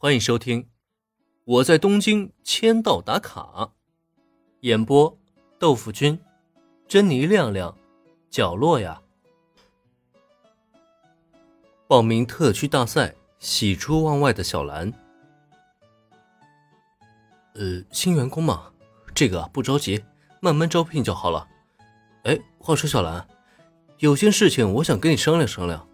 欢迎收听《我在东京签到打卡》，演播：豆腐君、珍妮亮亮、角落呀。报名特区大赛，喜出望外的小兰。呃，新员工嘛，这个不着急，慢慢招聘就好了。哎，话说小兰，有件事情我想跟你商量商量。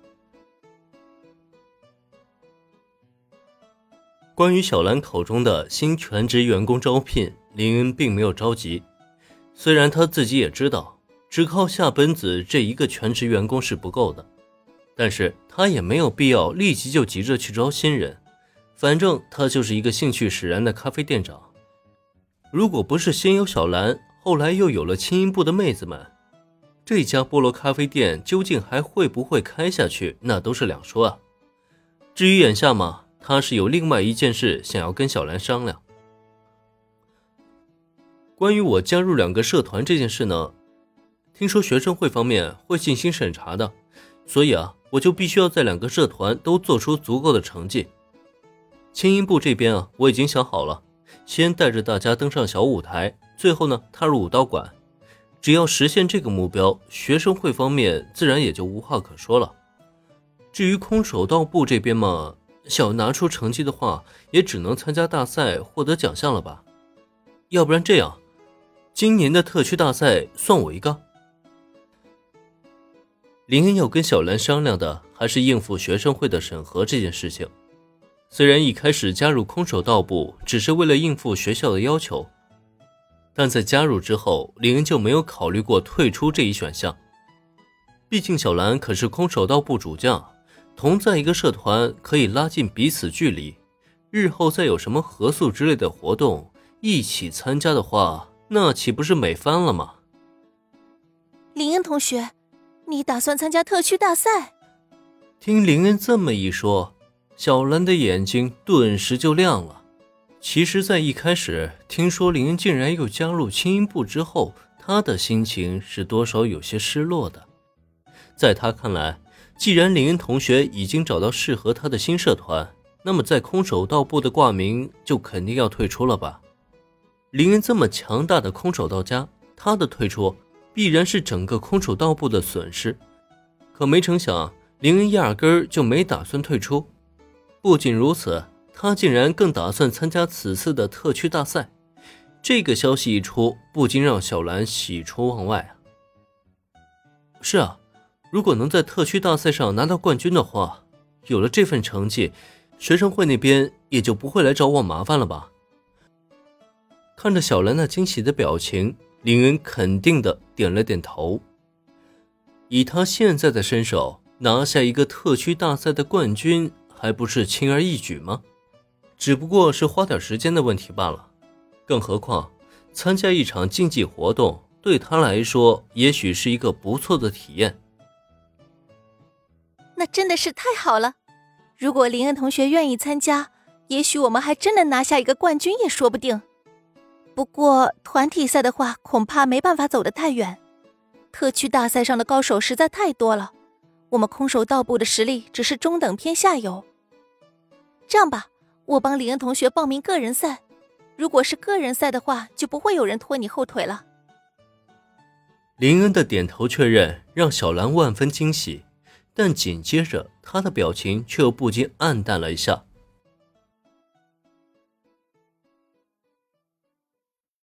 关于小兰口中的新全职员工招聘，林恩并没有着急。虽然他自己也知道，只靠夏本子这一个全职员工是不够的，但是他也没有必要立即就急着去招新人。反正他就是一个兴趣使然的咖啡店长。如果不是先有小兰，后来又有了青音部的妹子们，这家菠萝咖啡店究竟还会不会开下去，那都是两说啊。至于眼下嘛。他是有另外一件事想要跟小兰商量。关于我加入两个社团这件事呢，听说学生会方面会进行审查的，所以啊，我就必须要在两个社团都做出足够的成绩。轻音部这边啊，我已经想好了，先带着大家登上小舞台，最后呢踏入武道馆。只要实现这个目标，学生会方面自然也就无话可说了。至于空手道部这边嘛，想拿出成绩的话，也只能参加大赛获得奖项了吧？要不然这样，今年的特区大赛算我一个。林恩要跟小兰商量的还是应付学生会的审核这件事情。虽然一开始加入空手道部只是为了应付学校的要求，但在加入之后，林恩就没有考虑过退出这一选项。毕竟小兰可是空手道部主将。同在一个社团可以拉近彼此距离，日后再有什么合宿之类的活动一起参加的话，那岂不是美翻了吗？林恩同学，你打算参加特区大赛？听林恩这么一说，小兰的眼睛顿时就亮了。其实，在一开始听说林恩竟然又加入青音部之后，他的心情是多少有些失落的。在他看来，既然林恩同学已经找到适合他的新社团，那么在空手道部的挂名就肯定要退出了吧？林恩这么强大的空手道家，他的退出必然是整个空手道部的损失。可没成想，林恩压根儿就没打算退出。不仅如此，他竟然更打算参加此次的特区大赛。这个消息一出，不禁让小兰喜出望外啊！是啊。如果能在特区大赛上拿到冠军的话，有了这份成绩，学生会那边也就不会来找我麻烦了吧？看着小兰那惊喜的表情，林恩肯定的点了点头。以他现在的身手，拿下一个特区大赛的冠军，还不是轻而易举吗？只不过是花点时间的问题罢了。更何况，参加一场竞技活动，对他来说，也许是一个不错的体验。真的是太好了！如果林恩同学愿意参加，也许我们还真能拿下一个冠军也说不定。不过团体赛的话，恐怕没办法走得太远。特区大赛上的高手实在太多了，我们空手道部的实力只是中等偏下游。这样吧，我帮林恩同学报名个人赛。如果是个人赛的话，就不会有人拖你后腿了。林恩的点头确认，让小兰万分惊喜。但紧接着，他的表情却又不禁暗淡了一下。